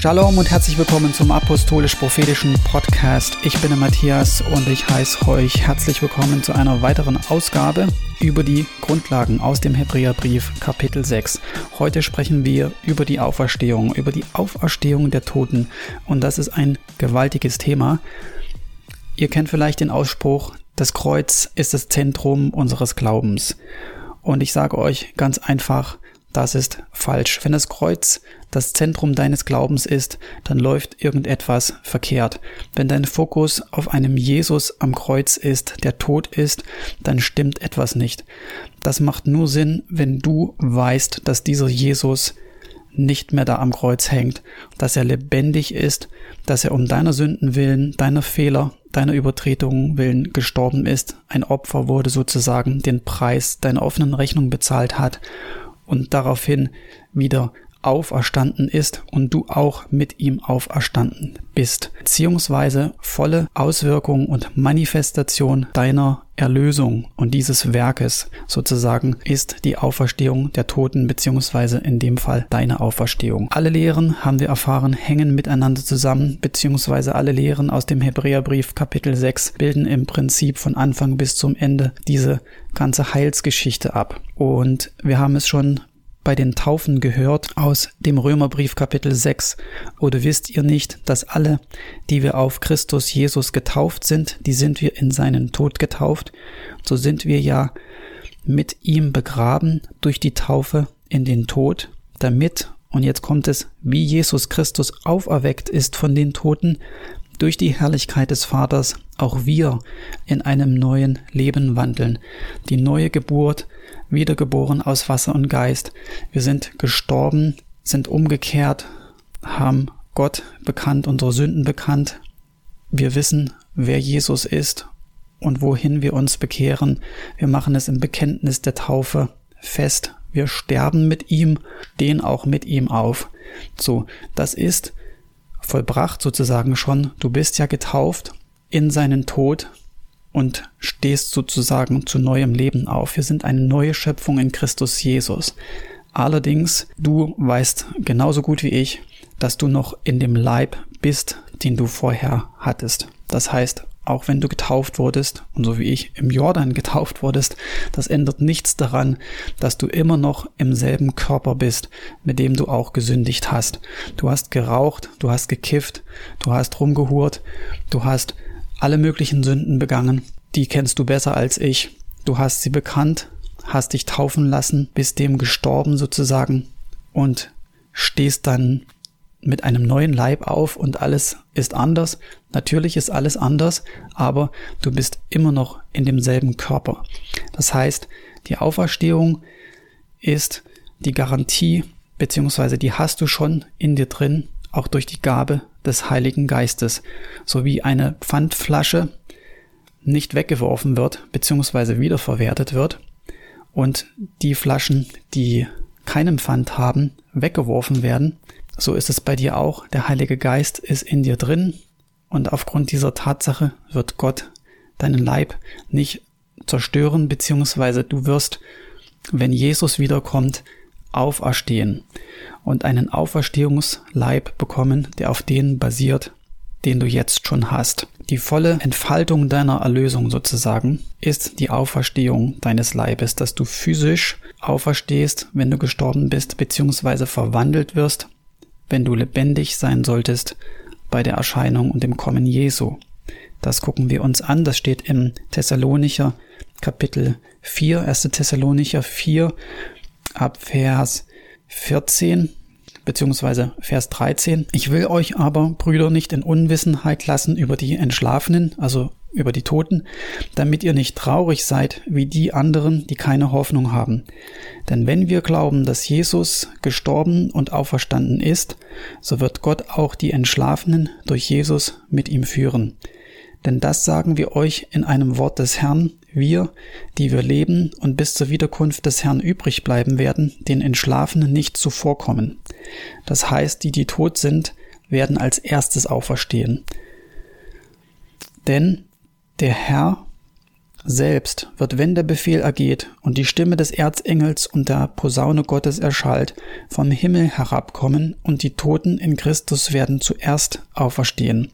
Shalom und herzlich willkommen zum Apostolisch-Prophetischen Podcast. Ich bin der Matthias und ich heiße euch herzlich willkommen zu einer weiteren Ausgabe über die Grundlagen aus dem Hebräerbrief Kapitel 6. Heute sprechen wir über die Auferstehung, über die Auferstehung der Toten und das ist ein gewaltiges Thema. Ihr kennt vielleicht den Ausspruch, das Kreuz ist das Zentrum unseres Glaubens. Und ich sage euch ganz einfach, das ist falsch. Wenn das Kreuz das Zentrum deines Glaubens ist, dann läuft irgendetwas verkehrt. Wenn dein Fokus auf einem Jesus am Kreuz ist, der tot ist, dann stimmt etwas nicht. Das macht nur Sinn, wenn du weißt, dass dieser Jesus nicht mehr da am Kreuz hängt, dass er lebendig ist, dass er um deiner Sünden willen, deiner Fehler, deiner Übertretungen willen gestorben ist, ein Opfer wurde sozusagen, den Preis deiner offenen Rechnung bezahlt hat und daraufhin wieder auferstanden ist und du auch mit ihm auferstanden bist, beziehungsweise volle Auswirkung und Manifestation deiner Erlösung und dieses Werkes sozusagen ist die Auferstehung der Toten, beziehungsweise in dem Fall deine Auferstehung. Alle Lehren, haben wir erfahren, hängen miteinander zusammen, beziehungsweise alle Lehren aus dem Hebräerbrief Kapitel 6 bilden im Prinzip von Anfang bis zum Ende diese ganze Heilsgeschichte ab. Und wir haben es schon bei den Taufen gehört aus dem Römerbrief Kapitel 6. Oder wisst ihr nicht, dass alle, die wir auf Christus Jesus getauft sind, die sind wir in seinen Tod getauft? So sind wir ja mit ihm begraben durch die Taufe in den Tod, damit, und jetzt kommt es, wie Jesus Christus auferweckt ist von den Toten, durch die Herrlichkeit des Vaters auch wir in einem neuen Leben wandeln. Die neue Geburt, wiedergeboren aus Wasser und Geist. Wir sind gestorben, sind umgekehrt, haben Gott bekannt, unsere Sünden bekannt. Wir wissen, wer Jesus ist und wohin wir uns bekehren. Wir machen es im Bekenntnis der Taufe fest. Wir sterben mit ihm, stehen auch mit ihm auf. So, das ist vollbracht sozusagen schon. Du bist ja getauft in seinen Tod und stehst sozusagen zu neuem Leben auf. Wir sind eine neue Schöpfung in Christus Jesus. Allerdings, du weißt genauso gut wie ich, dass du noch in dem Leib bist, den du vorher hattest. Das heißt, auch wenn du getauft wurdest und so wie ich im Jordan getauft wurdest, das ändert nichts daran, dass du immer noch im selben Körper bist, mit dem du auch gesündigt hast. Du hast geraucht, du hast gekifft, du hast rumgehurt, du hast alle möglichen Sünden begangen. Die kennst du besser als ich. Du hast sie bekannt, hast dich taufen lassen, bist dem gestorben sozusagen und stehst dann mit einem neuen Leib auf und alles ist anders. Natürlich ist alles anders, aber du bist immer noch in demselben Körper. Das heißt, die Auferstehung ist die Garantie, beziehungsweise die hast du schon in dir drin, auch durch die Gabe des Heiligen Geistes, sowie eine Pfandflasche nicht weggeworfen wird, beziehungsweise wiederverwertet wird und die Flaschen, die keinen Pfand haben, weggeworfen werden. So ist es bei dir auch. Der Heilige Geist ist in dir drin und aufgrund dieser Tatsache wird Gott deinen Leib nicht zerstören, beziehungsweise du wirst, wenn Jesus wiederkommt, auferstehen und einen Auferstehungsleib bekommen, der auf den basiert, den du jetzt schon hast. Die volle Entfaltung deiner Erlösung sozusagen ist die Auferstehung deines Leibes, dass du physisch auferstehst, wenn du gestorben bist, beziehungsweise verwandelt wirst, wenn du lebendig sein solltest bei der Erscheinung und dem Kommen Jesu. Das gucken wir uns an, das steht im Thessalonicher Kapitel 4, 1. Thessalonicher 4, ab Vers 14 beziehungsweise Vers 13. Ich will euch aber, Brüder, nicht in Unwissenheit lassen über die Entschlafenen, also über die Toten, damit ihr nicht traurig seid wie die anderen, die keine Hoffnung haben. Denn wenn wir glauben, dass Jesus gestorben und auferstanden ist, so wird Gott auch die Entschlafenen durch Jesus mit ihm führen. Denn das sagen wir euch in einem Wort des Herrn, wir, die wir leben und bis zur Wiederkunft des Herrn übrig bleiben werden, den Entschlafenen nicht zuvorkommen. Das heißt, die, die tot sind, werden als erstes auferstehen. Denn der Herr selbst wird, wenn der Befehl ergeht und die Stimme des Erzengels und der Posaune Gottes erschallt, vom Himmel herabkommen und die Toten in Christus werden zuerst auferstehen.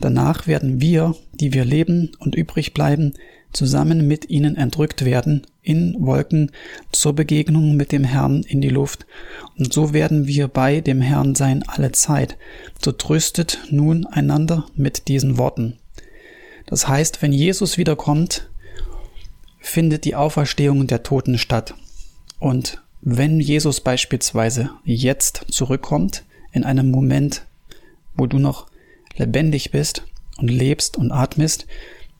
Danach werden wir, die wir leben und übrig bleiben, zusammen mit ihnen entrückt werden in Wolken zur Begegnung mit dem Herrn in die Luft. Und so werden wir bei dem Herrn sein alle Zeit. So tröstet nun einander mit diesen Worten. Das heißt, wenn Jesus wiederkommt, findet die Auferstehung der Toten statt. Und wenn Jesus beispielsweise jetzt zurückkommt, in einem Moment, wo du noch lebendig bist und lebst und atmest,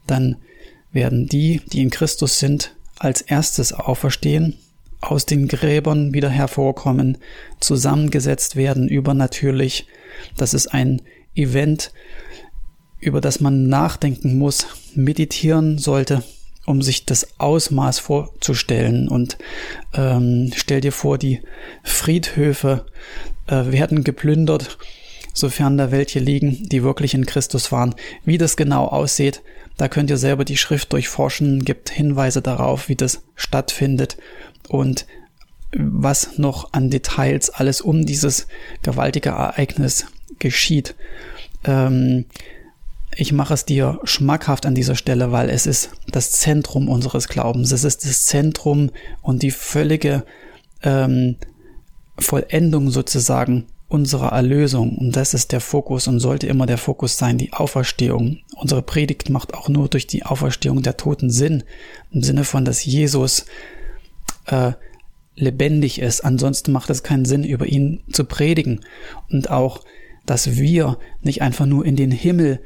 dann werden die, die in Christus sind, als erstes auferstehen, aus den Gräbern wieder hervorkommen, zusammengesetzt werden übernatürlich. Das ist ein Event, über das man nachdenken muss, meditieren sollte, um sich das Ausmaß vorzustellen. Und ähm, stell dir vor, die Friedhöfe äh, werden geplündert, sofern da welche liegen, die wirklich in Christus waren. Wie das genau aussieht, da könnt ihr selber die Schrift durchforschen, gibt Hinweise darauf, wie das stattfindet und was noch an Details alles um dieses gewaltige Ereignis geschieht. Ähm, ich mache es dir schmackhaft an dieser Stelle, weil es ist das Zentrum unseres Glaubens. Es ist das Zentrum und die völlige ähm, Vollendung sozusagen unserer Erlösung. Und das ist der Fokus und sollte immer der Fokus sein, die Auferstehung. Unsere Predigt macht auch nur durch die Auferstehung der Toten Sinn. Im Sinne von, dass Jesus äh, lebendig ist. Ansonsten macht es keinen Sinn, über ihn zu predigen. Und auch, dass wir nicht einfach nur in den Himmel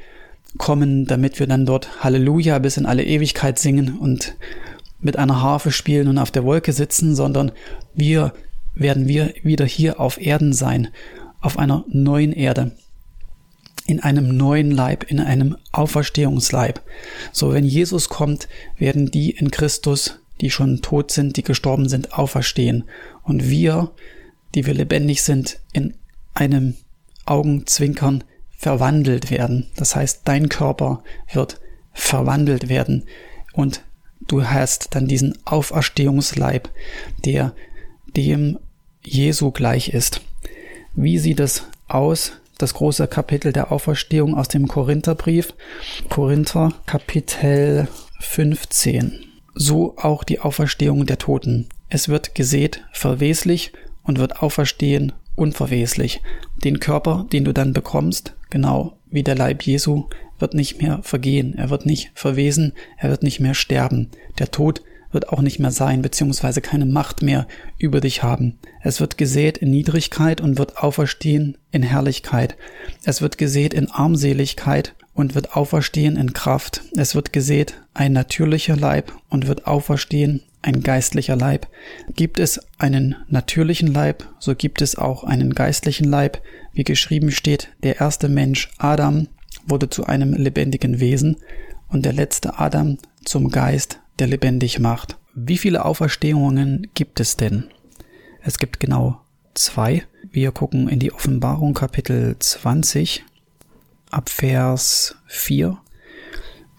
kommen, damit wir dann dort Halleluja bis in alle Ewigkeit singen und mit einer Harfe spielen und auf der Wolke sitzen, sondern wir werden wir wieder hier auf Erden sein, auf einer neuen Erde, in einem neuen Leib, in einem Auferstehungsleib. So, wenn Jesus kommt, werden die in Christus, die schon tot sind, die gestorben sind, auferstehen. Und wir, die wir lebendig sind, in einem Augenzwinkern verwandelt werden. Das heißt, dein Körper wird verwandelt werden und du hast dann diesen Auferstehungsleib, der dem Jesu gleich ist. Wie sieht es aus? Das große Kapitel der Auferstehung aus dem Korintherbrief. Korinther Kapitel 15. So auch die Auferstehung der Toten. Es wird gesät verweslich und wird auferstehen unverweslich. Den Körper, den du dann bekommst, genau wie der Leib Jesu, wird nicht mehr vergehen, er wird nicht verwesen, er wird nicht mehr sterben. Der Tod wird auch nicht mehr sein, beziehungsweise keine Macht mehr über dich haben. Es wird gesät in Niedrigkeit und wird auferstehen in Herrlichkeit. Es wird gesät in Armseligkeit und wird auferstehen in Kraft. Es wird gesät ein natürlicher Leib und wird auferstehen ein geistlicher Leib. Gibt es einen natürlichen Leib, so gibt es auch einen geistlichen Leib. Wie geschrieben steht, der erste Mensch Adam wurde zu einem lebendigen Wesen und der letzte Adam zum Geist, der lebendig macht. Wie viele Auferstehungen gibt es denn? Es gibt genau zwei. Wir gucken in die Offenbarung Kapitel 20 ab Vers 4.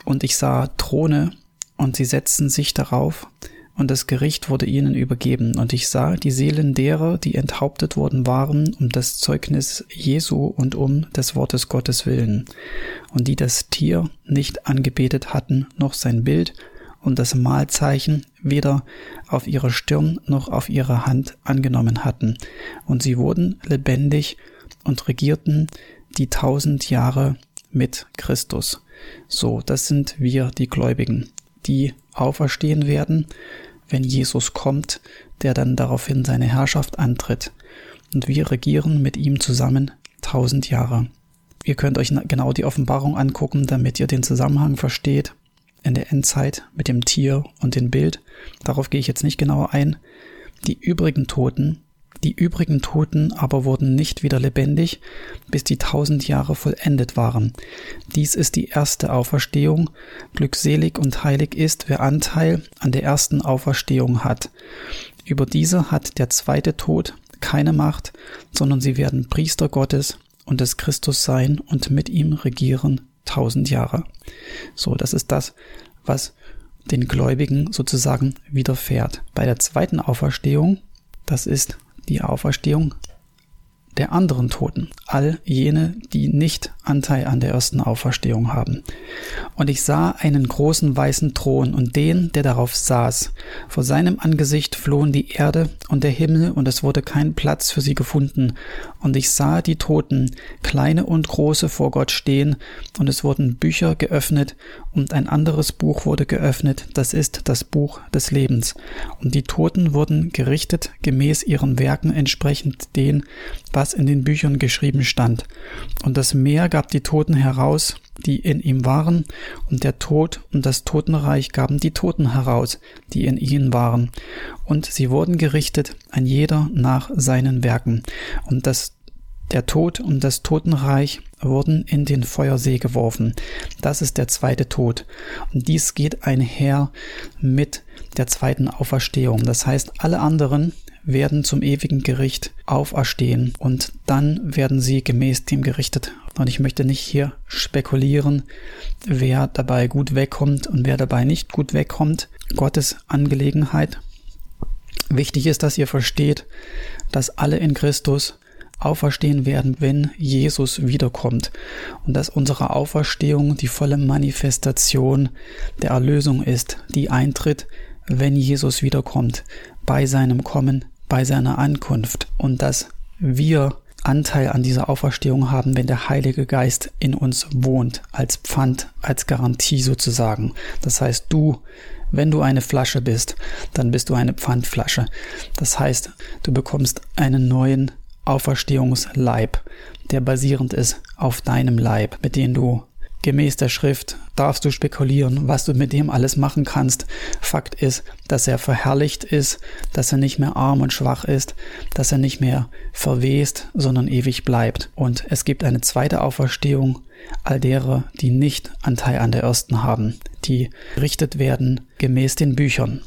Und ich sah Throne und sie setzten sich darauf und das Gericht wurde ihnen übergeben. Und ich sah die Seelen derer, die enthauptet worden waren, um das Zeugnis Jesu und um des Wortes Gottes willen, und die das Tier nicht angebetet hatten, noch sein Bild und das Mahlzeichen weder auf ihrer Stirn noch auf ihrer Hand angenommen hatten. Und sie wurden lebendig und regierten die tausend Jahre mit Christus. So, das sind wir, die Gläubigen, die auferstehen werden, wenn Jesus kommt, der dann daraufhin seine Herrschaft antritt. Und wir regieren mit ihm zusammen tausend Jahre. Ihr könnt euch genau die Offenbarung angucken, damit ihr den Zusammenhang versteht in der Endzeit mit dem Tier und dem Bild. Darauf gehe ich jetzt nicht genauer ein. Die übrigen Toten, die übrigen Toten aber wurden nicht wieder lebendig, bis die tausend Jahre vollendet waren. Dies ist die erste Auferstehung. Glückselig und heilig ist, wer Anteil an der ersten Auferstehung hat. Über diese hat der zweite Tod keine Macht, sondern sie werden Priester Gottes und des Christus sein und mit ihm regieren tausend Jahre. So, das ist das, was den Gläubigen sozusagen widerfährt. Bei der zweiten Auferstehung, das ist die Auferstehung der anderen Toten, all jene, die nicht Anteil an der ersten Auferstehung haben. Und ich sah einen großen weißen Thron und den, der darauf saß. Vor seinem Angesicht flohen die Erde und der Himmel, und es wurde kein Platz für sie gefunden. Und ich sah die Toten, kleine und große, vor Gott stehen, und es wurden Bücher geöffnet, und ein anderes Buch wurde geöffnet, das ist das Buch des Lebens. Und die Toten wurden gerichtet gemäß ihren Werken entsprechend den, was in den Büchern geschrieben stand. Und das Meer gab die Toten heraus, die in ihm waren, und der Tod und das Totenreich gaben die Toten heraus, die in ihnen waren. Und sie wurden gerichtet, ein jeder nach seinen Werken. Und das der Tod und das Totenreich wurden in den Feuersee geworfen. Das ist der zweite Tod. Und dies geht einher mit der zweiten Auferstehung. Das heißt, alle anderen werden zum ewigen Gericht auferstehen und dann werden sie gemäß dem gerichtet. Und ich möchte nicht hier spekulieren, wer dabei gut wegkommt und wer dabei nicht gut wegkommt. Gottes Angelegenheit. Wichtig ist, dass ihr versteht, dass alle in Christus auferstehen werden, wenn Jesus wiederkommt und dass unsere Auferstehung die volle Manifestation der Erlösung ist, die eintritt, wenn Jesus wiederkommt, bei seinem Kommen bei seiner Ankunft und dass wir Anteil an dieser Auferstehung haben, wenn der Heilige Geist in uns wohnt, als Pfand, als Garantie sozusagen. Das heißt, du, wenn du eine Flasche bist, dann bist du eine Pfandflasche. Das heißt, du bekommst einen neuen Auferstehungsleib, der basierend ist auf deinem Leib, mit dem du Gemäß der Schrift darfst du spekulieren, was du mit dem alles machen kannst. Fakt ist, dass er verherrlicht ist, dass er nicht mehr arm und schwach ist, dass er nicht mehr verwest, sondern ewig bleibt. Und es gibt eine zweite Auferstehung all derer, die nicht Anteil an der ersten haben, die richtet werden gemäß den Büchern.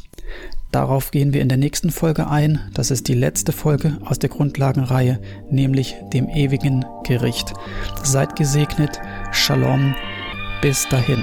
Darauf gehen wir in der nächsten Folge ein. Das ist die letzte Folge aus der Grundlagenreihe, nämlich dem ewigen Gericht. Seid gesegnet. Shalom. Bis dahin.